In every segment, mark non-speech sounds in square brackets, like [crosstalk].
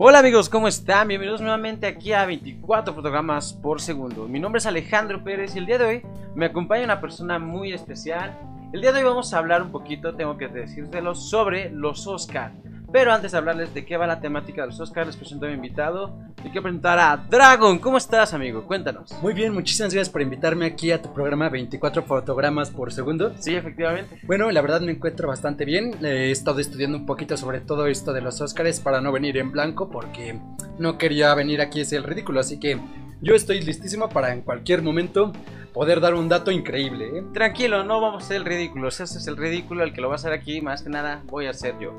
Hola amigos, ¿cómo están? Bienvenidos nuevamente aquí a 24 fotogramas por segundo. Mi nombre es Alejandro Pérez y el día de hoy me acompaña una persona muy especial. El día de hoy vamos a hablar un poquito, tengo que decírselo, sobre los Oscar. Pero antes de hablarles de qué va la temática de los Oscars, les presento a mi invitado. Y quiero presentar a Dragon. ¿Cómo estás, amigo? Cuéntanos. Muy bien, muchísimas gracias por invitarme aquí a tu programa 24 fotogramas por segundo. Sí, efectivamente. Bueno, la verdad me encuentro bastante bien. He estado estudiando un poquito sobre todo esto de los Oscars para no venir en blanco porque no quería venir aquí a ser el ridículo. Así que yo estoy listísimo para en cualquier momento poder dar un dato increíble. ¿eh? Tranquilo, no vamos a ser el ridículo. Ese es el ridículo, el que lo va a hacer aquí, más que nada voy a ser yo.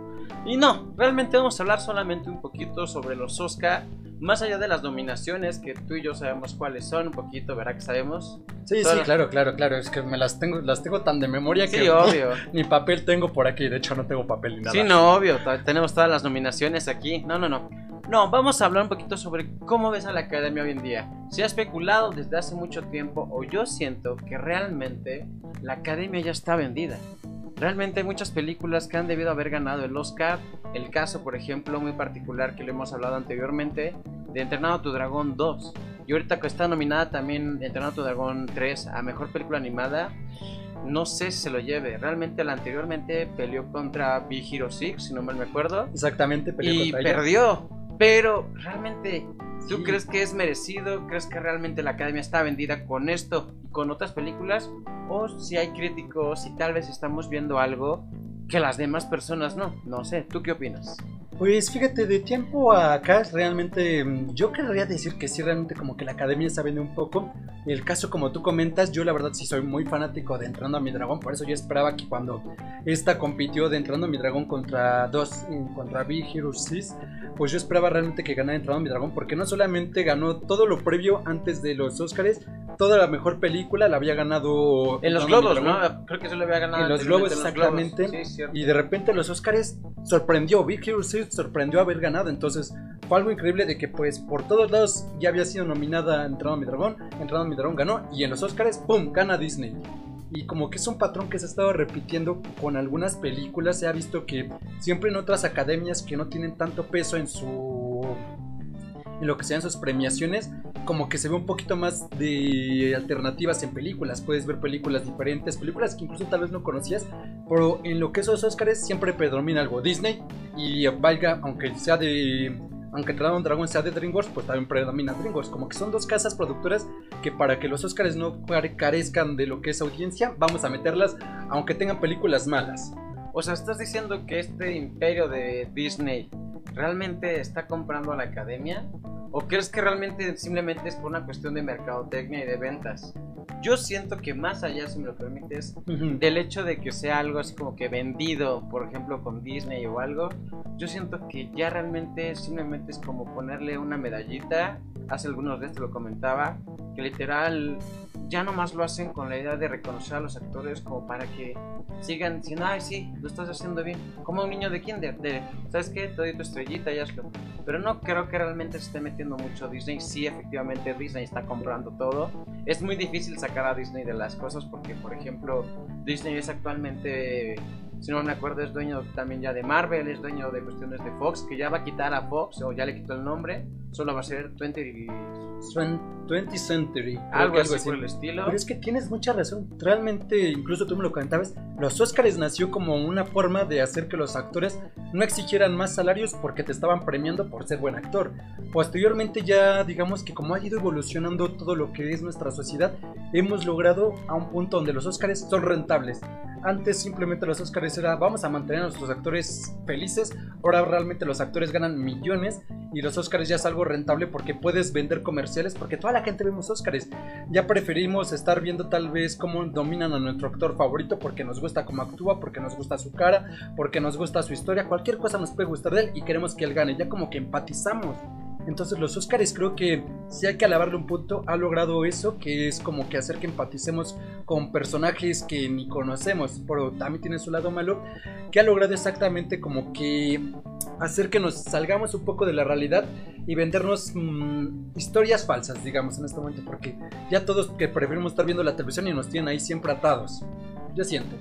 Y no, realmente vamos a hablar solamente un poquito sobre los Oscar. Más allá de las nominaciones, que tú y yo sabemos cuáles son, un poquito, ¿verdad que sabemos? Sí, sí, claro, claro, claro. Es que me las tengo, las tengo tan de memoria Sí, que obvio. [laughs] ni papel tengo por aquí. De hecho, no tengo papel ni nada. Sí, no, obvio. Tenemos todas las nominaciones aquí. No, no, no. No, vamos a hablar un poquito sobre cómo ves a la academia hoy en día. Se ha especulado desde hace mucho tiempo, o yo siento que realmente la academia ya está vendida. Realmente hay muchas películas que han debido haber ganado el Oscar. El caso, por ejemplo, muy particular que lo hemos hablado anteriormente, de Entrenado a tu Dragón 2. Y ahorita que está nominada también Entrenado a tu Dragón 3 a Mejor Película Animada, no sé si se lo lleve. Realmente la anteriormente peleó contra Big Hero 6, si no mal me acuerdo. Exactamente, peleé Y contra ella. Pero realmente, ¿tú Sí. crees que es merecido? ¿Crees que realmente la academia está vendida con esto y con otras películas? ¿O si hay críticos y tal vez estamos viendo algo que las demás personas no? No sé, ¿tú qué opinas? Pues fíjate, de tiempo a acá realmente mm, yo querría decir que sí, realmente como que la academia está viendo un poco. El caso como tú comentas, yo la verdad sí soy muy fanático de Entrando a mi Dragón, por eso yo esperaba que cuando esta compitió de Entrando a mi Dragón contra dos, mm, contra Big Hero 6, pues yo esperaba realmente que ganara Entrando a mi Dragón, porque no solamente ganó todo lo previo antes de los Oscars, toda la mejor película la había ganado En los globos. ¿no? Creo que se lo había ganado. En los globos, en los globos. exactamente. Sí. Y de repente los Oscars sorprendió, Big Hero 6 sorprendió haber ganado, entonces fue algo increíble de que pues por todos lados ya había sido nominada Entrando a mi Dragón, Entrando a mi Dragón ganó y en los Oscars, ¡pum!, gana Disney. Y como que es un patrón que se ha estado repitiendo con algunas películas, se ha visto que siempre en otras academias que no tienen tanto peso en su... en lo que sean sus premiaciones, como que se ve un poquito más de alternativas en películas. Puedes ver películas diferentes, películas que incluso tal vez no conocías, pero en lo que es los Oscars siempre predomina algo Disney y valga, aunque sea de aunque Dragon Dragon sea de DreamWorks, pues también predomina DreamWorks. Como que son dos casas productoras que para que los Oscars no care- carezcan de lo que es audiencia, vamos a meterlas aunque tengan películas malas. O sea, ¿estás diciendo que este imperio de Disney realmente está comprando a la academia? ¿O crees que realmente simplemente es por una cuestión de mercadotecnia y de ventas? Yo siento que más allá, si me lo permites, del hecho de que sea algo así como que vendido, por ejemplo, con Disney o algo, yo siento que ya realmente simplemente es como ponerle una medallita. Hace algunos días te lo comentaba, que literal ya nomás lo hacen con la idea de reconocer a los actores como para que sigan diciendo, ay, sí, lo estás haciendo bien. Como un niño de kinder, de, ¿sabes qué? Te doy tu estrellita y hazlo. Pero no creo que realmente se esté metiendo mucho Disney. Sí, efectivamente, Disney está comprando todo. Es muy difícil sacar a Disney de las cosas porque, por ejemplo, Disney es actualmente, si no me acuerdo, es dueño también ya de Marvel, es dueño de cuestiones de Fox, que ya va a quitar a Fox, o ya le quitó el nombre, solo va a ser 20 y Swen- 20th Century. algo que así por el estilo. Pero es que tienes mucha razón. Realmente, incluso tú me lo comentabas, los Oscars nació como una forma de hacer que los actores no exigieran más salarios porque te estaban premiando por ser buen actor. Posteriormente ya digamos que como ha ido evolucionando todo lo que es nuestra sociedad, hemos logrado a un punto donde los Oscars son rentables. Antes simplemente los Oscars era vamos a mantener a nuestros actores felices, ahora realmente los actores ganan millones y los Oscars ya es algo rentable porque puedes vender comerciales porque toda la gente vemos Oscars. Ya preferimos estar viendo tal vez cómo dominan a nuestro actor favorito porque nos gusta cómo actúa, porque nos gusta su cara, porque nos gusta su historia, cualquier cosa nos puede gustar de él y queremos que él gane, ya como que empatizamos. Entonces los Oscars creo que si hay que alabarle un punto, ha logrado eso, que es como que hacer que empaticemos con personajes que ni conocemos, pero también tiene su lado malo, que ha logrado exactamente como que hacer que nos salgamos un poco de la realidad y vendernos mm, historias falsas, digamos, en este momento, porque ya todos que preferimos estar viendo la televisión y nos tienen ahí siempre atados. Yo siento.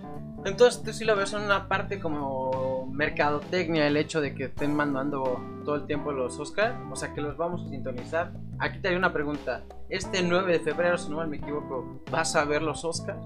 Entonces tú sí lo ves en una parte como mercadotecnia el hecho de que estén mandando todo el tiempo los Oscars, o sea que los vamos a sintonizar. Aquí te hay una pregunta, este 9 de febrero, si no me equivoco, ¿vas a ver los Oscars?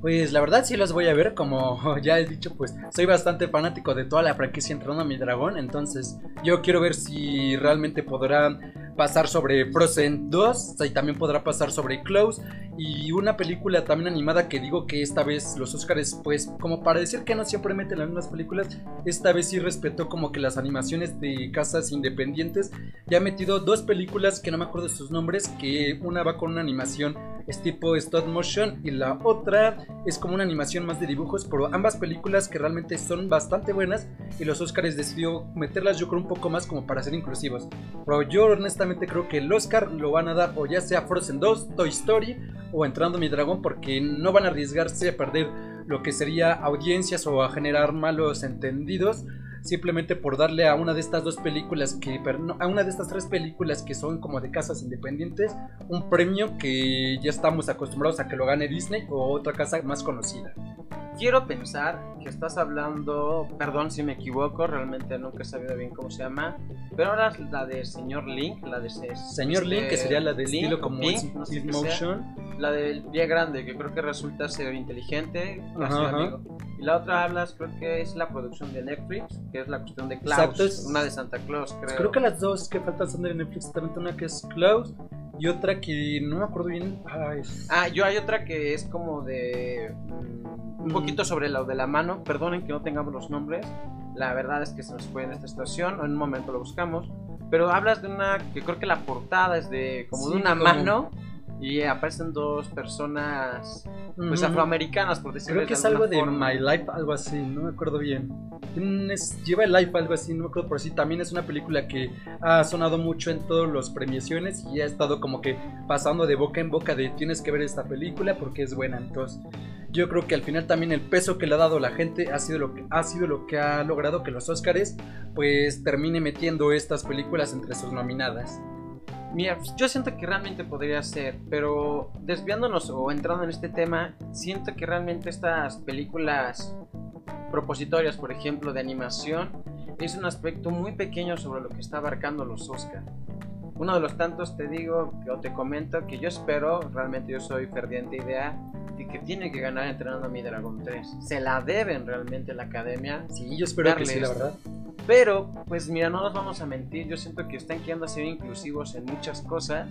Pues la verdad sí los voy a ver, como [laughs] ya he dicho, pues soy bastante fanático de toda la franquicia Entrando a mi dragón, entonces yo quiero ver si realmente podrán pasar sobre Frozen 2 y también podrá pasar sobre Close y una película también animada que digo que esta vez los Oscars pues como para decir que no siempre meten las mismas películas esta vez sí respetó como que las animaciones de casas independientes ya ha metido dos películas que no me acuerdo de sus nombres que una va con una animación es tipo stop motion y la otra es como una animación más de dibujos pero ambas películas que realmente son bastante buenas y los Oscars decidió meterlas yo creo un poco más como para ser inclusivos. Pero yo honestamente creo que el Oscar lo van a dar o ya sea Frozen 2, Toy Story o Entrando mi dragón porque no van a arriesgarse a perder lo que sería audiencias o a generar malos entendidos simplemente por darle a una de estas dos películas que a una de estas tres películas que son como de casas independientes un premio que ya estamos acostumbrados a que lo gane Disney o otra casa más conocida. Quiero pensar que estás hablando, perdón si me equivoco, realmente nunca he sabido bien cómo se llama, pero ahora es la de Señor Link, la de Señor Link, que sería la de estilo como Pink, Motion. La del pie grande, que creo que resulta ser inteligente, Y la otra hablas, creo que es la producción de Netflix, que es la cuestión de Klaus, una de Santa Claus, creo. Creo que las dos que faltan son de Netflix, también una que es Klaus y otra que no me acuerdo bien. Ah, yo hay otra que es como de. Mm, un poquito sobre lo de la mano. Perdonen que no tengamos los nombres. La verdad es que se nos fue en esta situación. En un momento lo buscamos. Pero hablas de una que creo que la portada es de como de una mano y aparecen dos personas pues afroamericanas por decirlo creo que es algo de My Life algo así no me acuerdo bien. Lleva el Life algo así no me acuerdo por sí también es una película que ha sonado mucho en todas las premiaciones y ha estado como que pasando de boca en boca de tienes que ver esta película porque es buena. Entonces yo creo que al final también el peso que le ha dado la gente ha sido lo que ha sido lo que ha logrado que los Oscars pues termine metiendo estas películas entre sus nominadas Mira, yo siento que realmente podría ser, pero desviándonos o entrando en este tema, siento que realmente estas películas propositorias, por ejemplo, de animación, es un aspecto muy pequeño sobre lo que está abarcando los Oscar. Uno de los tantos te digo o te comento que yo espero, realmente yo soy ferviente idea, de que tiene que ganar entrenando a mi Dragon 3. Se la deben realmente la academia. Sí, yo espero que sí, la verdad. Pero, pues mira, no nos vamos a mentir, yo siento que están queriendo ser inclusivos en muchas cosas.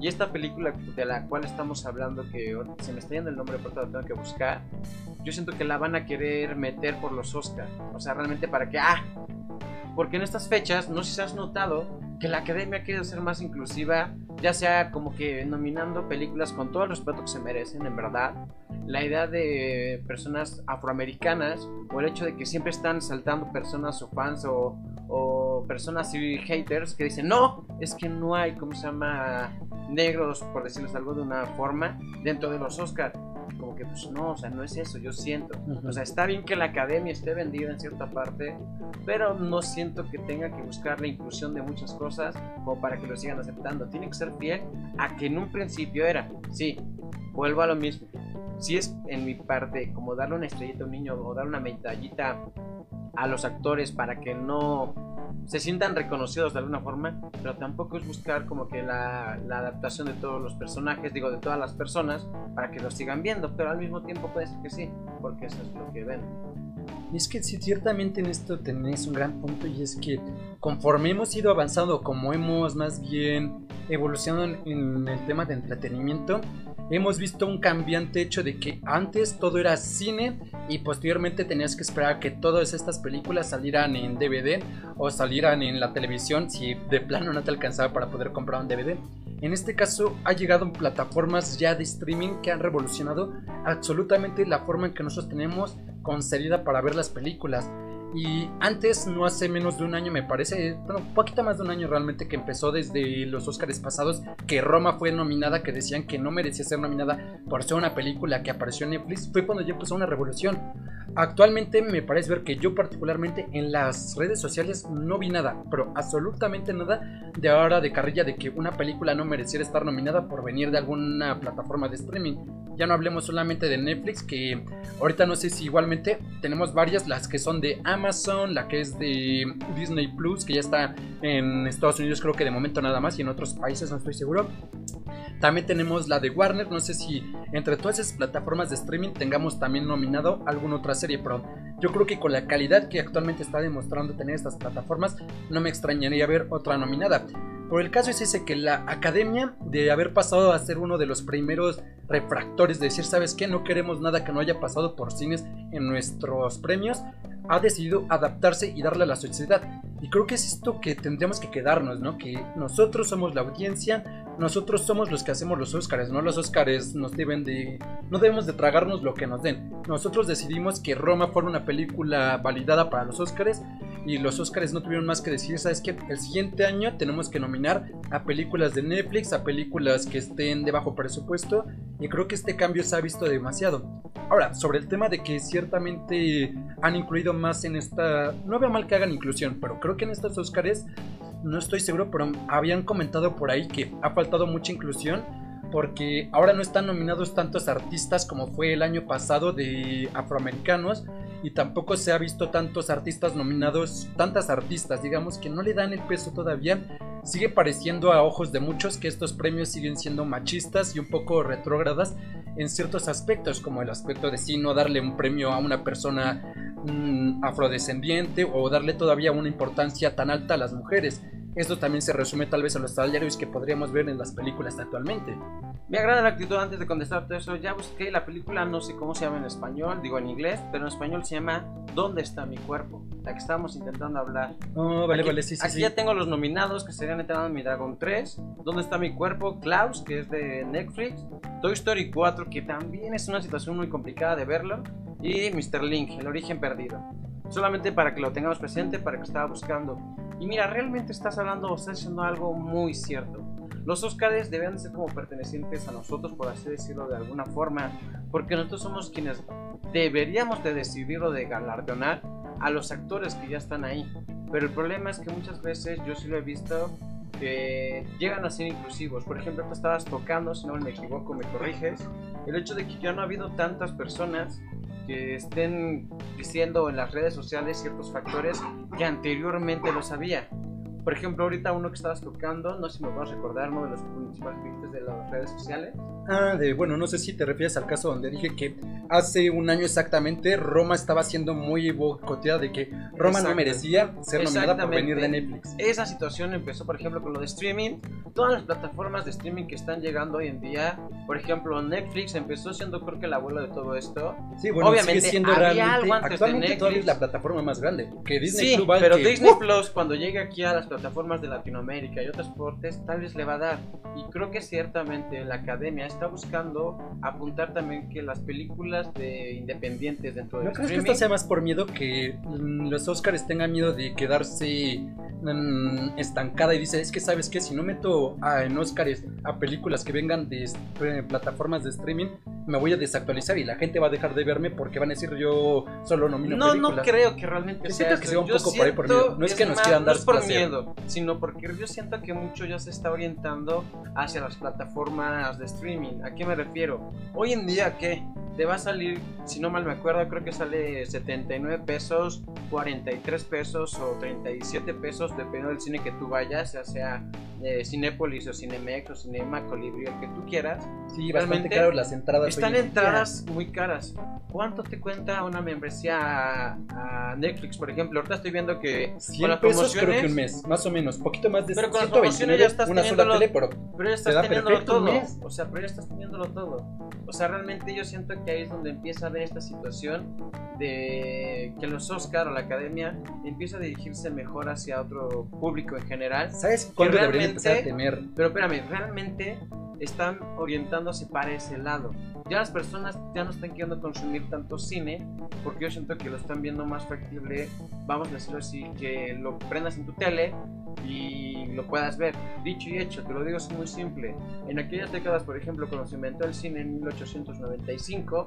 Y esta película de la cual estamos hablando, que se me está yendo el nombre, pero lo tengo que buscar, yo siento que la van a querer meter por los Oscars. O sea, realmente para que, ah, porque en estas fechas, no sé si has notado, que la academia quiere ser más inclusiva, ya sea como que nominando películas con todo el respeto que se merecen, en verdad. La idea de personas afroamericanas o el hecho de que siempre están saltando personas o fans o, o personas y haters que dicen, no, es que no hay, ¿cómo se llama? Negros, por decirles algo de una forma, dentro de los Oscars que pues no, o sea, no es eso, yo siento. O sea, está bien que la academia esté vendida en cierta parte, pero no siento que tenga que buscar la inclusión de muchas cosas como para que lo sigan aceptando. Tiene que ser fiel a que en un principio era, sí, vuelvo a lo mismo. Si es en mi parte como darle una estrellita a un niño o dar una medallita a los actores para que no se sientan reconocidos de alguna forma, pero tampoco es buscar como que la, adaptación de todos los personajes, digo, de todas las personas, para que los sigan viendo, pero al mismo tiempo puede ser que sí, porque eso es lo que ven. Y es que sí, ciertamente en esto tenéis un gran punto y es que conforme hemos ido avanzando, como hemos más bien evolucionado en el tema de entretenimiento, hemos visto un cambiante hecho de que antes todo era cine y posteriormente tenías que esperar a que todas estas películas salieran en DVD o salieran en la televisión si de plano no te alcanzaba para poder comprar un DVD. En este caso ha llegado plataformas ya de streaming que han revolucionado absolutamente la forma en que nosotros tenemos concedida para ver las películas. Y antes, no hace menos de un año, me parece, bueno, poquito más de un año realmente, que empezó desde los Oscars pasados, que Roma fue nominada, que decían que no merecía ser nominada por ser una película que apareció en Netflix, fue cuando ya empezó una revolución. Actualmente me parece ver que yo particularmente en las redes sociales no vi nada, pero absolutamente nada de ahora de carrilla de que una película no mereciera estar nominada por venir de alguna plataforma de streaming. Ya no hablemos solamente de Netflix, que ahorita no sé si igualmente tenemos varias, las que son de Amazon Amazon, la que es de Disney Plus, que ya está en Estados Unidos creo que de momento nada más y en otros países no estoy seguro. También tenemos la de Warner, no sé si entre todas esas plataformas de streaming tengamos también nominado alguna otra serie, pero yo creo que con la calidad que actualmente está demostrando tener estas plataformas, no me extrañaría ver otra nominada. Por el caso es ese que la academia de haber pasado a ser uno de los primeros refractores de decir, ¿sabes qué? No queremos nada que no haya pasado por cines en nuestros premios, ha decidido adaptarse y darle a la sociedad. Y creo que es esto que tendríamos que quedarnos, ¿no? Que nosotros somos la audiencia, nosotros somos los que hacemos los Oscars, no los Oscars nos deben de... No debemos de tragarnos lo que nos den. Nosotros decidimos que Roma fuera una película validada para los Oscars y los Oscars no tuvieron más que decir, ¿sabes qué? El siguiente año tenemos que nominar a películas de Netflix, a películas que estén de bajo presupuesto y creo que este cambio se ha visto demasiado. Ahora, sobre el tema de que ciertamente han incluido más en esta... No veo mal que hagan inclusión, pero creo que en estos Oscars, no estoy seguro, pero habían comentado por ahí que ha faltado mucha inclusión porque ahora no están nominados tantos artistas como fue el año pasado de afroamericanos y tampoco se ha visto tantos artistas nominados, tantas artistas, digamos, que no le dan el peso todavía. Sigue pareciendo a ojos de muchos que estos premios siguen siendo machistas y un poco retrógradas en ciertos aspectos, como el aspecto de sí no darle un premio a una persona mm, afrodescendiente o darle todavía una importancia tan alta a las mujeres. Esto también se resume tal vez a los salarios que podríamos ver en las películas actualmente. Me agrada la actitud antes de contestarte eso. Ya busqué la película, no sé cómo se llama en español, digo en inglés, pero en español se llama ¿Dónde está mi cuerpo? La que estábamos intentando hablar. Oh, vale, aquí, vale, sí, sí. Aquí ya tengo los nominados que serían en mi Dragon 3, ¿Dónde está mi cuerpo? Klaus, que es de Netflix, Toy Story 4, que también es una situación muy complicada de verlo, y Mr. Link, El origen perdido. Solamente para que lo tengamos presente, para que estaba buscando. Y mira, realmente estás hablando o estás diciendo algo muy cierto. Los Oscars deben ser como pertenecientes a nosotros, por así decirlo de alguna forma, porque nosotros somos quienes deberíamos de decidir o de galardonar a los actores que ya están ahí. Pero el problema es que muchas veces yo sí lo he visto que llegan a ser inclusivos. Por ejemplo, tú estabas tocando, si no me equivoco, me corriges, el hecho de que ya no ha habido tantas personas que estén diciendo en las redes sociales ciertos factores que anteriormente lo sabía. Por ejemplo, ahorita uno que estabas tocando, no sé si me vas a recordar, uno de los principales clientes de las redes sociales. Ah, de, bueno, no sé si te refieres al caso donde dije que hace un año exactamente Roma estaba siendo muy boicoteada de que Roma no merecía ser nominada por venir de Netflix. Esa situación empezó, por ejemplo, con lo de streaming. Todas las plataformas de streaming que están llegando hoy en día, por ejemplo, Netflix empezó siendo creo que el abuelo de todo esto. Sí, bueno, Obviamente sigue siendo había algo antes de actualmente Netflix. todavía es la plataforma más grande. Que Disney sí, va pero que- Disney ¡Uh! Plus cuando llegue aquí a las plataformas de Latinoamérica y otros portes, tal vez le va a dar. Y creo que ciertamente la academia está buscando apuntar también que las películas de independientes dentro del ¿No crees que streaming esto sea más por miedo que mm, los Oscars tengan miedo de quedarse mm, estancada y dice, es que sabes que si no meto a, en Oscars a películas que vengan de eh, plataformas de streaming, me voy a desactualizar y la gente va a dejar de verme porque van a decir yo solo nomino No, películas. no creo que realmente Yo sea siento que eso. sea un Yo poco por ahí por miedo. No es que nos más, quieran dar no es por placer. miedo, sino porque yo siento que mucho ya se está orientando hacia las plataformas de streaming. ¿A qué me refiero? Hoy en día, ¿qué? Te va a salir, si no mal me acuerdo, creo que sale 79 pesos, 43 pesos o 37 pesos, dependiendo del cine que tú vayas, ya sea eh, Cinépolis o Cinemex o Cinema, Colibri, el que tú quieras. Sí, bastante caro las entradas. Están entradas muy caras. ¿Cuánto te cuenta una membresía a, a Netflix, por ejemplo? Ahorita estoy viendo que 100 con las pesos creo promociones, que un mes, más o menos, poquito más de Pero con las 129, promociones ya estás una sola tele, pero pero ya estás teniéndolo todo. O sea, pero ya estás teniéndolo todo. O sea, realmente yo siento que ahí es donde empieza a haber esta situación de que los Oscar o la Academia empieza a dirigirse mejor hacia otro público en general. ¿sabes cuándo deberían empezar a tener Pero espérame, realmente están orientándose para ese lado. Ya las personas ya no están queriendo consumir tanto cine, porque yo siento que lo están viendo más factible, vamos a decirlo así, que lo prendas en tu tele y lo puedas ver. Dicho y hecho, te lo digo, es muy simple. En aquellas décadas, por ejemplo, cuando se inventó el cine en 1895,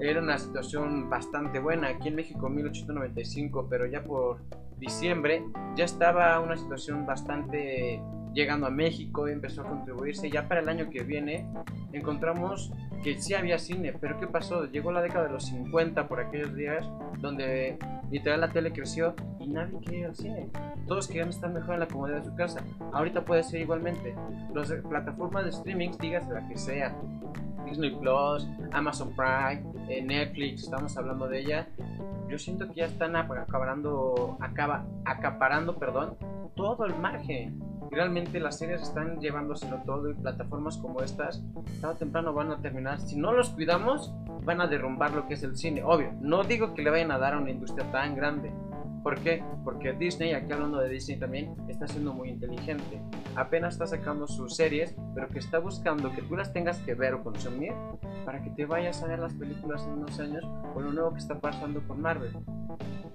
era una situación bastante buena. Aquí en México 1895, pero ya por diciembre ya estaba una situación bastante llegando a México, empezó a contribuirse. Ya para el año que viene encontramos que sí había cine, pero ¿qué pasó? Llegó la década de los 50 por aquellos días donde literal la tele creció y nadie quería ir al cine. Todos querían estar mejor en la comodidad de su casa. Ahorita puede ser igualmente. Las plataformas de streaming, digas la que sea, Disney Plus, Amazon Prime, eh, Netflix, estamos hablando de ella. Yo siento que ya están acaparando, acaba, acaparando, perdón, todo el margen. Realmente las series están llevándoselo todo y plataformas como estas, tarde o temprano van a terminar. Si no los cuidamos, van a derrumbar lo que es el cine. Obvio, no digo que le vayan a dar a una industria tan grande, ¿Por qué? Porque Disney, aquí hablando de Disney también, está siendo muy inteligente. Apenas está sacando sus series, pero que está buscando que tú las tengas que ver o consumir para que te vayas a ver las películas en unos años o lo nuevo que está pasando con Marvel.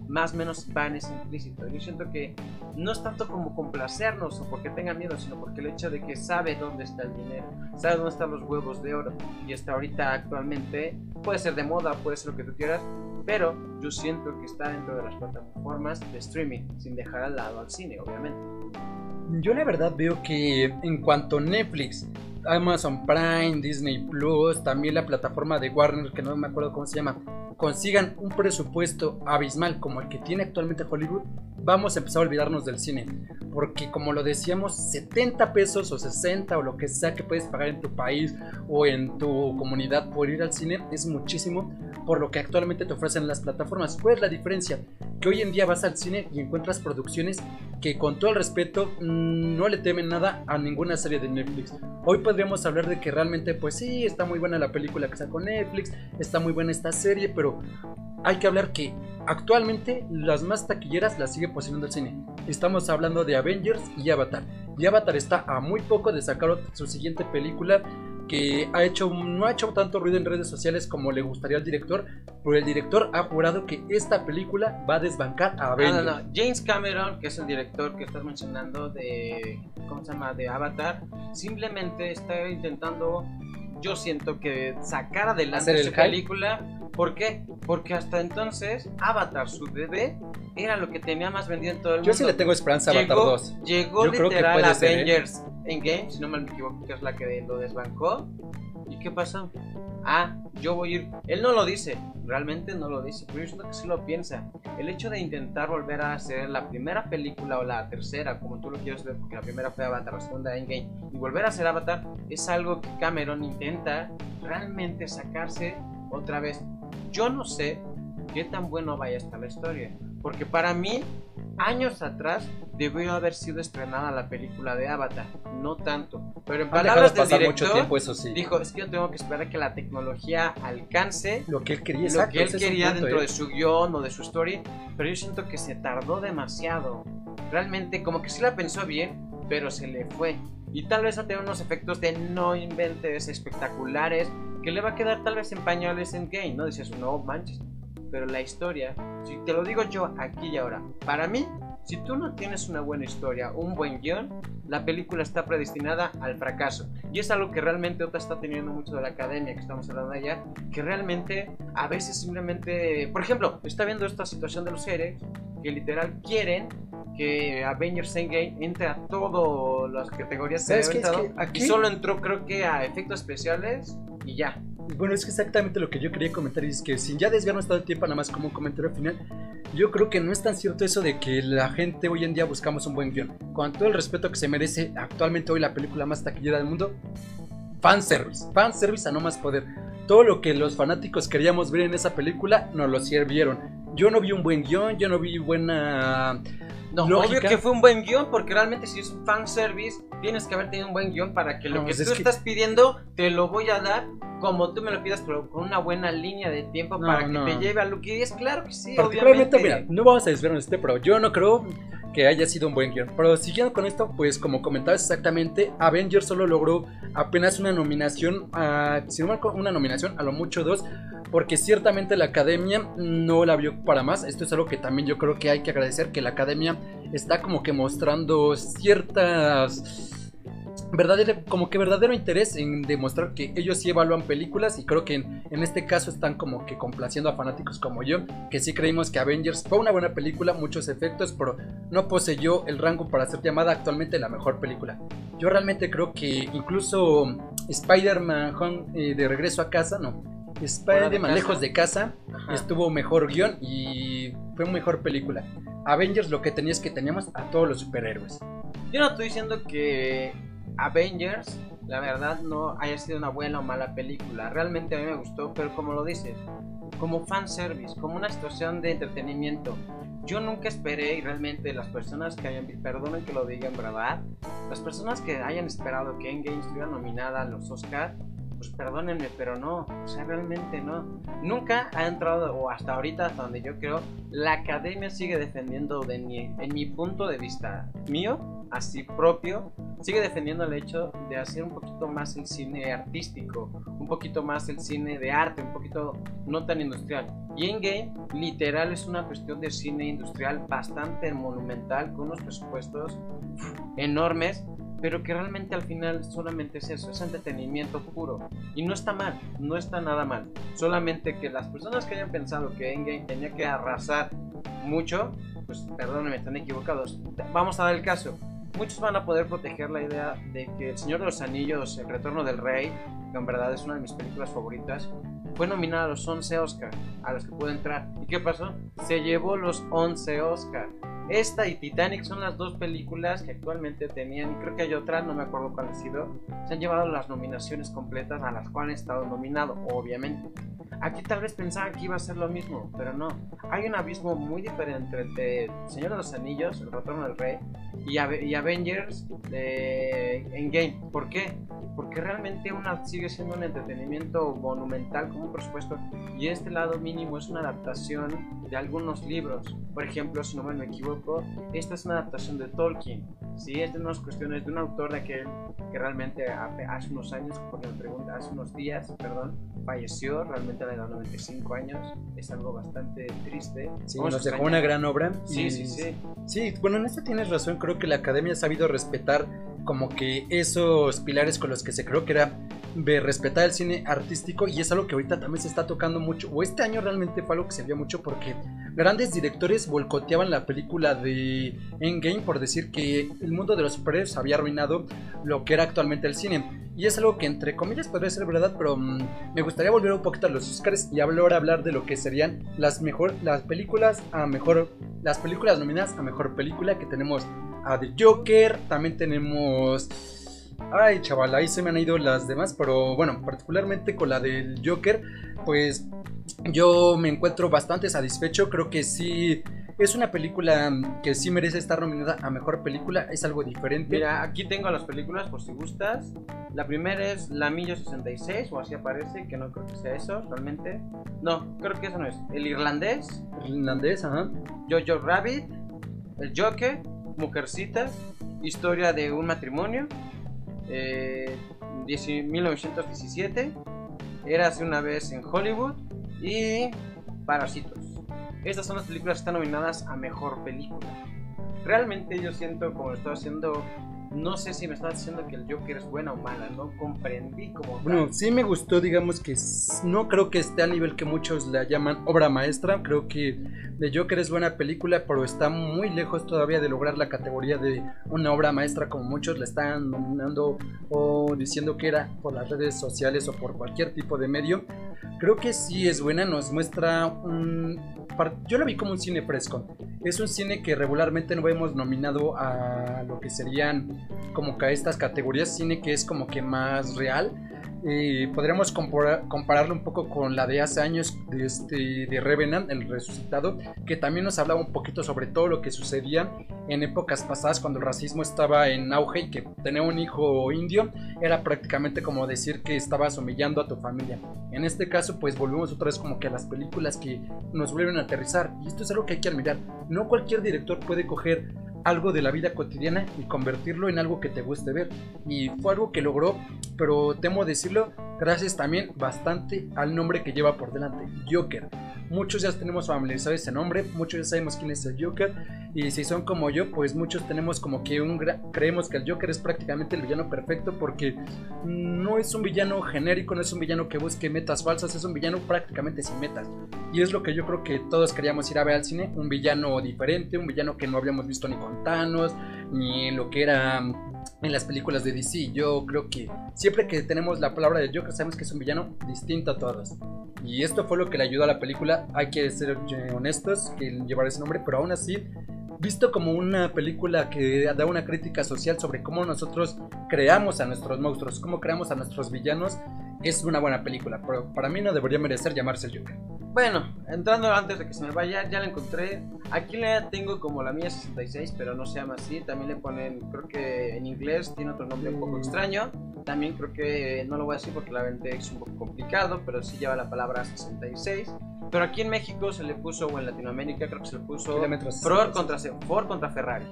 Más o menos van es implícito. Yo siento que no es tanto como complacernos o porque tenga miedo, sino porque el hecho de que sabe dónde está el dinero, sabe dónde están los huevos de oro y está ahorita actualmente, puede ser de moda, puede ser lo que tú quieras, pero yo siento que está dentro de las plataformas de streaming, sin dejar al lado al cine, obviamente. Yo la verdad veo que en cuanto a Netflix, Amazon Prime, Disney Plus, también la plataforma de Warner, que no me acuerdo cómo se llama, consigan un presupuesto abismal como el que tiene actualmente Hollywood, vamos a empezar a olvidarnos del cine. Porque como lo decíamos, 70 pesos o 60 o lo que sea que puedes pagar en tu país o en tu comunidad por ir al cine es muchísimo por lo que actualmente te ofrecen las plataformas. ¿Cuál es la diferencia? Que hoy en día vas al cine y encuentras producciones que con todo el respeto mm, no le temen nada a ninguna serie de Netflix. Hoy podríamos hablar de que realmente pues sí, está muy buena la película que sacó Netflix, está muy buena esta serie, pero hay que hablar que actualmente las más taquilleras las sigue posicionando el cine. Estamos hablando de Avengers y Avatar. Y Avatar está a muy poco de sacar su siguiente película que ha hecho, no ha hecho tanto ruido en redes sociales como le gustaría al director, pero el director ha jurado que esta película va a desbancar a Avengers. No, no, no. James Cameron, que es el director que estás mencionando de, ¿cómo se llama? De Avatar, simplemente está intentando, yo siento que sacar adelante su película. ¿Por qué? Porque hasta entonces Avatar, su bebé, era lo que tenía más vendido en todo el mundo. Yo sí le tengo esperanza a Avatar 2. Llegó literal a ¿eh? Avengers en Game, si no me equivoco, que es la que lo desbancó. ¿Y qué pasó? Ah, yo voy a ir. Él no lo dice, realmente no lo dice, pero yo siento que sí lo piensa. El hecho de intentar volver a hacer la primera película o la tercera, como tú lo quieres ver, porque la primera fue Avatar, la segunda Endgame, y volver a hacer Avatar es algo que Cameron intenta realmente sacarse otra vez. Yo no sé qué tan bueno vaya a estar la historia, porque para mí años atrás debió haber sido estrenada la película de Avatar, no tanto. Pero en palabras del director, mucho tiempo, eso sí. dijo, es que yo tengo que esperar a que la tecnología alcance lo que él quería, lo que él quería dentro ¿eh? de su guion o de su story, pero yo siento que se tardó demasiado. Realmente como que sí la pensó bien, pero se le fue. Y tal vez a tener unos efectos de no inventes espectaculares que le va a quedar tal vez en pañales en game, ¿no? Dices, no manches, pero la historia, si te lo digo yo aquí y ahora, para mí, si tú no tienes una buena historia, un buen guion, la película está predestinada al fracaso. Y es algo que realmente Ota está teniendo mucho de la academia que estamos hablando allá, que realmente a veces simplemente, por ejemplo, está viendo esta situación de los seres que literal quieren que Avengers Endgame entre a todas las categorías que, que aquí... y solo entró creo que a efectos especiales y ya. Bueno, es exactamente lo que yo quería comentar y es que sin ya desviarnos todo el tiempo, nada más como un comentario final, yo creo que no es tan cierto eso de que la gente hoy en día buscamos un buen guion. Con todo el respeto que se merece actualmente hoy la película más taquillera del mundo, fanservice, fanservice a no más poder. Todo lo que los fanáticos queríamos ver en esa película nos lo sirvieron. Yo no vi un buen guion, yo no vi buena no, obvio que fue un buen guion, porque realmente si es un fanservice, tienes que haber tenido un buen guion para que lo que tú estás pidiendo, te lo voy a dar como tú me lo pidas, pero con una buena línea de tiempo para que te lleve a lo que es. Claro que sí, obviamente. Mira, no vamos a desviarnos este, pero yo no creo que haya sido un buen guion. Pero siguiendo con esto, pues como comentabas exactamente, Avengers solo logró apenas una nominación, a, si no una nominación, a lo mucho dos, porque ciertamente la academia no la vio para más. Esto es algo que también yo creo que hay que agradecer, que la academia está como que mostrando ciertas verdadero, como que verdadero interés en demostrar que ellos sí evalúan películas y creo que en, en, este caso están como que complaciendo a fanáticos como yo, que sí creímos que Avengers fue una buena película, muchos efectos, pero no poseyó el rango para ser llamada actualmente la mejor película. Yo realmente creo que incluso Spider-Man eh, de regreso a casa, no. Spider-Man lejos de casa estuvo mejor guion y fue mejor película. Avengers lo que tenía es que teníamos a todos los superhéroes. Yo no estoy diciendo que Avengers, la verdad, no haya sido una buena o mala película. Realmente a mí me gustó, pero como lo dices, como fanservice, como una situación de entretenimiento. Yo nunca esperé y realmente las personas que hayan, perdonen que lo diga en verdad, las personas que hayan esperado que Endgame estuviera nominada a los Oscars, pues perdónenme, pero no, o sea, realmente no. Nunca ha entrado, o hasta ahorita, hasta donde yo creo, la academia sigue defendiendo, de en mi punto de vista mío, así propio, sigue defendiendo el hecho de hacer un poquito más el cine artístico, un poquito más el cine de arte, un poquito no tan industrial. Y Endgame, literal, es una cuestión de cine industrial bastante monumental, con unos presupuestos enormes pero que realmente al final solamente es eso, es entretenimiento puro. Y no está mal, no está nada mal. Solamente que las personas que hayan pensado que Endgame tenía que arrasar mucho, pues perdónenme, están equivocados. Vamos a dar el caso. Muchos van a poder proteger la idea de que El Señor de los Anillos, El Retorno del Rey, que en verdad es una de mis películas favoritas, fue nominada a los 11 Oscar, a los que pudo entrar. ¿Y qué pasó? Se llevó los 11 Oscar. Esta y Titanic son las dos películas que actualmente tenían, y creo que hay otra, no me acuerdo cuál ha sido, se han llevado las nominaciones completas a las cuales he estado nominado, obviamente. Aquí tal vez pensaban que iba a ser lo mismo, pero no. Hay un abismo muy diferente entre Señor de los Anillos, El Retorno del Rey, y, Avengers de Endgame. ¿Por qué? Porque realmente una sigue siendo un entretenimiento monumental con un presupuesto, y este lado mínimo es una adaptación de algunos libros. Por ejemplo, si no me equivoco, esta es una adaptación de Tolkien. Sí, es de unas cuestiones de un autor de aquel que realmente hace unos años, porque me pregunta, hace unos días, perdón, falleció realmente a la edad de 95 años. Es algo bastante triste. Sí, nos dejó una gran obra. Sí, sí, sí. Sí, bueno, en esto tienes razón. Creo que la academia ha sabido respetar como que esos pilares con los que se creó que era de respetar el cine artístico y es algo que ahorita también se está tocando mucho. O este año realmente fue algo que se vio mucho porque grandes directores boicoteaban la película de Endgame por decir que el mundo de los superhéroes había arruinado lo que era actualmente el cine. Y es algo que entre comillas podría ser verdad pero mm, me gustaría volver un poquito a los Oscars y ahora hablar de lo que serían las mejor las películas a mejor las películas nominadas a mejor película que tenemos a The Joker también tenemos Ay, chaval, ahí se me han ido las demás, pero bueno, particularmente con la del Joker, pues yo me encuentro bastante satisfecho, creo que sí es una película que sí merece estar nominada a mejor película, es algo diferente. Mira, aquí tengo las películas por si gustas. La primera es La Millo 66, o así aparece, que no creo que sea eso realmente. No, creo que eso no es. El irlandés. El irlandés, ajá. Jojo Rabbit, El Joker, Mujercitas, Historia de un matrimonio, eh, 1917, Érase una vez en Hollywood y Parásitos. Estas son las películas que están nominadas a Mejor Película. Realmente yo siento, como estoy haciendo no sé si me estás diciendo que el Joker es buena o mala, no comprendí como. Bueno, sí me gustó, digamos que no creo que esté a nivel que muchos la llaman obra maestra. Creo que The Joker es buena película, pero está muy lejos todavía de lograr la categoría de una obra maestra, como muchos la están nominando o diciendo que era por las redes sociales o por cualquier tipo de medio. Creo que sí es buena, nos muestra un. Yo la vi como un cine fresco. Es un cine que regularmente no hemos nominado a lo que serían como que a estas categorías cine que es como que más real. Y podríamos compararlo un poco con la de hace años de, este, de Revenant, el resucitado, que también nos hablaba un poquito sobre todo lo que sucedía en épocas pasadas cuando el racismo estaba en auge y que tener un hijo indio era prácticamente como decir que estabas humillando a tu familia. En este caso, pues volvemos otra vez como que a las películas que nos vuelven a aterrizar. Y esto es algo que hay que admirar. No cualquier director puede coger algo de la vida cotidiana y convertirlo en algo que te guste ver. Y fue algo que logró, pero temo decirlo, gracias también bastante al nombre que lleva por delante, Joker. Muchos ya tenemos familiarizado ese nombre, muchos ya sabemos quién es el Joker. Y si son como yo, pues muchos tenemos como que un creemos que el Joker es prácticamente el villano perfecto porque no es un villano genérico, no es un villano que busque metas falsas, es un villano prácticamente sin metas. Y es lo que yo creo que todos queríamos ir a ver al cine, un villano diferente, un villano que no habíamos visto ni con Thanos, ni lo que era en las películas de DC. Yo creo que siempre que tenemos la palabra de Joker sabemos que es un villano distinto a todos. Y esto fue lo que le ayudó a la película. Hay que ser eh, honestos que llevar ese nombre, pero aún así visto como una película que da una crítica social sobre cómo nosotros creamos a nuestros monstruos, cómo creamos a nuestros villanos, es una buena película, pero para mí no debería merecer llamarse Joker. Bueno, entrando antes de que se me vaya, ya la encontré. Aquí la tengo como la mía 66, pero no se llama así. También le ponen, creo que en inglés tiene otro nombre un poco extraño. También creo que no lo voy a decir porque la venta es un poco complicado, pero sí lleva la palabra 66. Pero aquí en México se le puso, o en Latinoamérica creo que se le puso Ford contra, Ford contra Ferrari.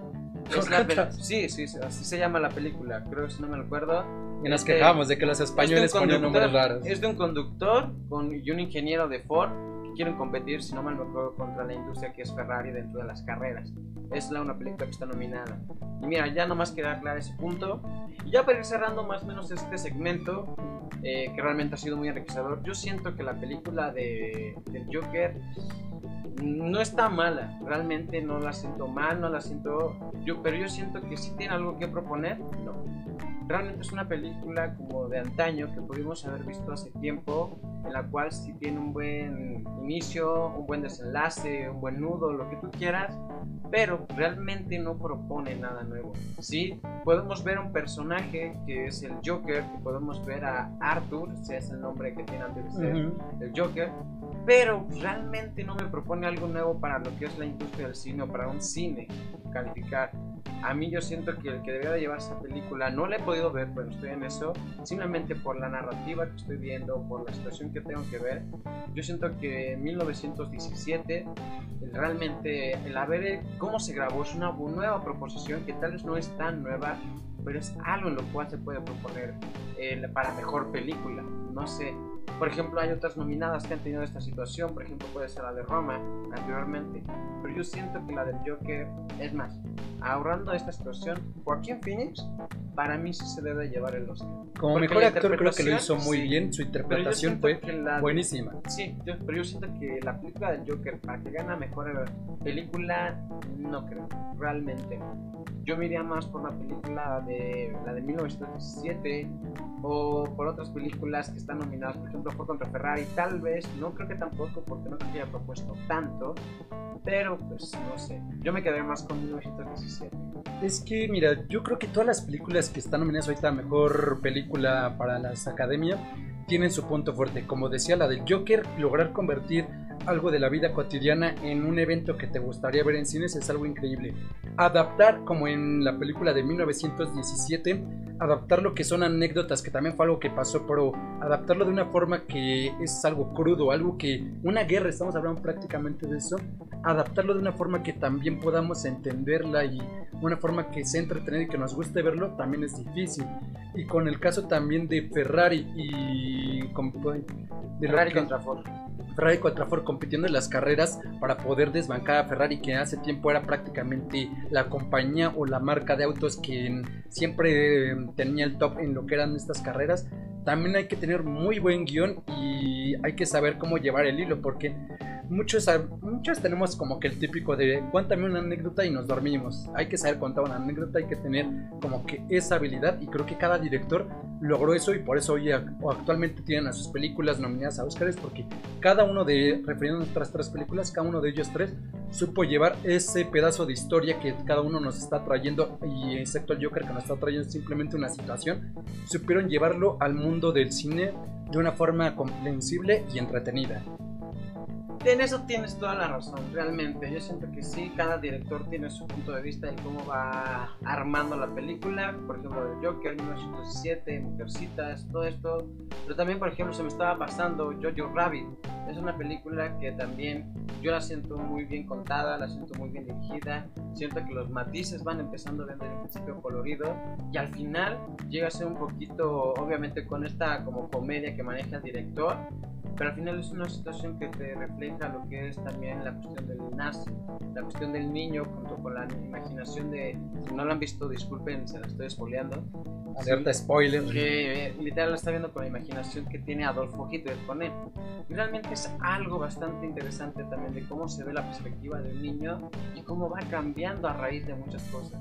sí, sí, así se llama la película, creo que si no me acuerdo. Y nos este, quejamos de que los españoles ponen nombres raros. Es de un conductor con, y un ingeniero de Ford que quieren competir, si no mal me acuerdo, contra la industria que es Ferrari dentro de las carreras. Es la una película que está nominada. Y mira, ya nomás queda aclarar ese punto. Y ya para ir cerrando más o menos este segmento, eh, que realmente ha sido muy enriquecedor, yo siento que la película de, del Joker no está mala, realmente no la siento mal, no la siento yo, pero yo siento que si tiene algo que proponer, no. Realmente es una película como de antaño que pudimos haber visto hace tiempo, en la cual si tiene un buen inicio, un buen desenlace, un buen nudo, lo que tú quieras, pero realmente no propone nada nuevo. Sí, podemos ver un personaje que es el Joker, que podemos ver a Arthur, si es el nombre que tiene antes de ser el Joker, pero realmente no me propone algo nuevo para lo que es la industria del cine o para un cine calificar. A mí yo siento que el que debería de llevar esa película no la he podido ver, pero estoy en eso, simplemente por la narrativa que estoy viendo, por la situación que tengo que ver. Yo siento que en 1917 realmente el ver cómo se grabó es una nueva proposición que tal vez no es tan nueva, pero es algo en lo cual se puede proponer eh, para mejor película. No sé, por ejemplo, hay otras nominadas que han tenido esta situación, por ejemplo, puede ser la de Roma anteriormente, pero yo siento que la del Joker es más, ahorrando esta situación, Joaquín Phoenix para mí sí se debe llevar el Oscar. Como mejor actor creo que lo hizo muy bien, su interpretación fue buenísima. Sí, pero yo siento que la película del Joker para que gane mejor película, no creo, realmente yo me iría más por la película de la de 1917 o por otras películas que están nominadas, por ejemplo, Ford contra Ferrari, tal vez, no creo que tampoco, porque no creo que haya propuesto tanto, pero pues no sé, yo me quedaré más con 1917. Es que, mira, yo creo que todas las películas que están nominadas ahorita a mejor película para las academias tienen su punto fuerte. Como decía la del Joker, lograr convertir algo de la vida cotidiana en un evento que te gustaría ver en cines es algo increíble. Adaptar, como en la película de 1917, adaptar lo que son anécdotas, que también fue algo que pasó, pero adaptarlo de una forma que es algo crudo, algo que una guerra, estamos hablando prácticamente de eso, adaptarlo de una forma que también podamos entenderla y una forma que sea entretenida y que nos guste verlo, también es difícil. Y con el caso también de Ferrari y... De Ferrari contra Ford Ferrari contra Ford compitiendo en las carreras para poder desbancar a Ferrari, que hace tiempo era prácticamente la compañía o la marca de autos que siempre tenía el top en lo que eran estas carreras. También hay que tener muy buen guion y hay que saber cómo llevar el hilo, porque muchos, muchos tenemos como que el típico de cuéntame una anécdota y nos dormimos. Hay que saber contar una anécdota, hay que tener como que esa habilidad y creo que cada director logró eso y por eso hoy actualmente tienen a sus películas nominadas a Oscars porque cada uno de, refiriendo a nuestras tres películas, cada uno de ellos tres supo llevar ese pedazo de historia que cada uno nos está trayendo y excepto el Joker que nos está trayendo simplemente una situación, supieron llevarlo al mundo del cine de una forma comprensible y entretenida. En eso tienes toda la razón, realmente. Yo siento que sí, cada director tiene su punto de vista de cómo va armando la película. Por ejemplo, el Joker 1917, Mujercitas, todo esto. Pero también, por ejemplo, se me estaba pasando Jojo Rabbit. Es una película que también yo la siento muy bien contada, la siento muy bien dirigida. Siento que los matices van empezando desde el principio colorido y al final llega a ser un poquito, obviamente, con esta como comedia que maneja el director pero al final es una situación que te refleja lo que es también la cuestión del nazi, la cuestión del niño junto con la imaginación de, si no lo han visto, disculpen, se la estoy espoleando. Cierta spoiler. Que eh, literal lo está viendo con la imaginación que tiene Adolfo Hitler con él. Y realmente es algo bastante interesante también de cómo se ve la perspectiva del niño y cómo va cambiando a raíz de muchas cosas.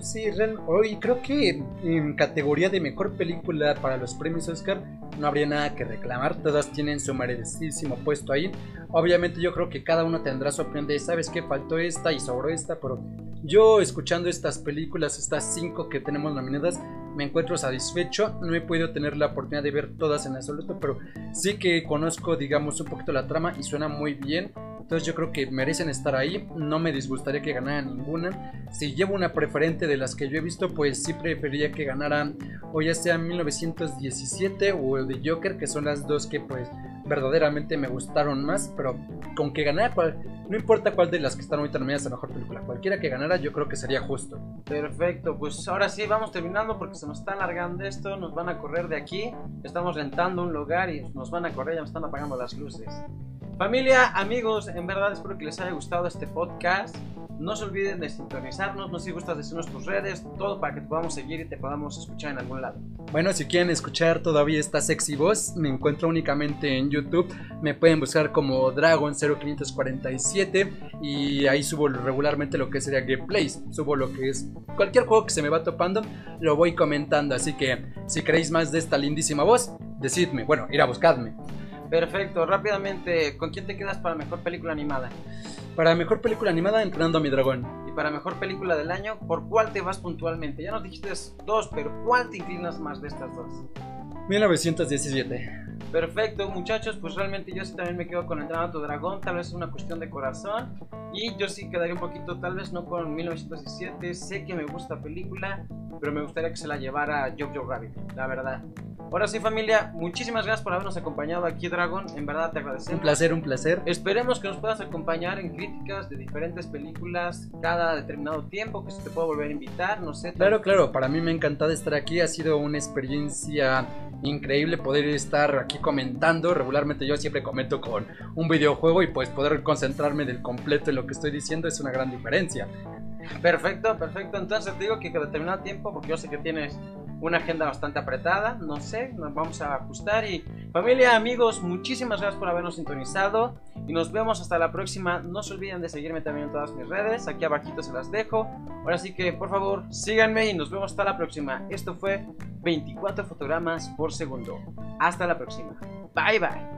Sí, real- hoy creo que en categoría de mejor película para los premios Oscar no habría nada que reclamar, todas tienen su merecidísimo puesto ahí. Obviamente yo creo que cada uno tendrá su opinión de, ¿sabes qué? Faltó esta y sobró esta, pero yo escuchando estas películas, estas cinco que tenemos nominadas, me encuentro satisfecho. No he podido tener la oportunidad de ver todas en absoluto, pero sí que conozco, digamos, un poquito la trama y suena muy bien. Entonces yo creo que merecen estar ahí. No me disgustaría que ganara ninguna. Si llevo una preferente de las que yo he visto, pues sí preferiría que ganaran o ya sea 1917 o el de Joker, que son las dos que pues verdaderamente me gustaron más. Pero con que ganara, no importa cuál de las que están ahorita nominadas a mejor película, cualquiera que ganara yo creo que sería justo. Perfecto, pues ahora sí vamos terminando porque se nos está alargando esto, nos van a correr de aquí, estamos rentando un lugar y nos van a correr, ya nos están apagando las luces. Familia, amigos, en verdad espero que les haya gustado este podcast. No se olviden de sintonizarnos, no si gustas decirnos tus redes, todo para que te podamos seguir y te podamos escuchar en algún lado. Bueno, si quieren escuchar todavía esta sexy voz, me encuentro únicamente en YouTube. Me pueden buscar como Dragon0547 y ahí subo regularmente lo que sería gameplays. Subo lo que es cualquier juego que se me va topando, lo voy comentando. Así que si queréis más de esta lindísima voz, decidme. Bueno, ir a buscarme. Perfecto, rápidamente, ¿con quién te quedas para mejor película animada? Para mejor película animada, Entrenando a mi dragón. Y para mejor película del año, ¿por cuál te vas puntualmente? Ya nos dijiste dos, pero ¿cuál te inclinas más de estas dos? 1917. Perfecto, muchachos, pues realmente yo sí también me quedo con Entrenando a tu dragón, tal vez es una cuestión de corazón. Y yo sí quedaría un poquito, tal vez no con 1917, sé que me gusta película, pero me gustaría que se la llevara Jojo Rabbit, la verdad. Ahora sí, familia, muchísimas gracias por habernos acompañado aquí, Dragon. En verdad te Un agradecemos. placer, un placer. Esperemos que nos puedas acompañar en críticas de diferentes películas cada determinado tiempo, que se te pueda volver a invitar, no sé. Claro, claro, para mí me ha encantado estar aquí, ha sido una experiencia increíble poder estar aquí comentando, regularmente yo siempre comento con un videojuego y pues poder concentrarme del completo en lo que estoy diciendo es una gran diferencia. Perfecto, perfecto. Entonces te digo que cada determinado tiempo, porque yo sé que tienes una agenda bastante apretada, no sé, nos vamos a ajustar. Y familia, amigos, muchísimas gracias por habernos sintonizado y nos vemos hasta la próxima. No se olviden de seguirme también en todas mis redes, aquí abajito se las dejo. Ahora sí que por favor síganme y nos vemos hasta la próxima. Esto fue 24 fotogramas por segundo. Hasta la próxima. Bye bye.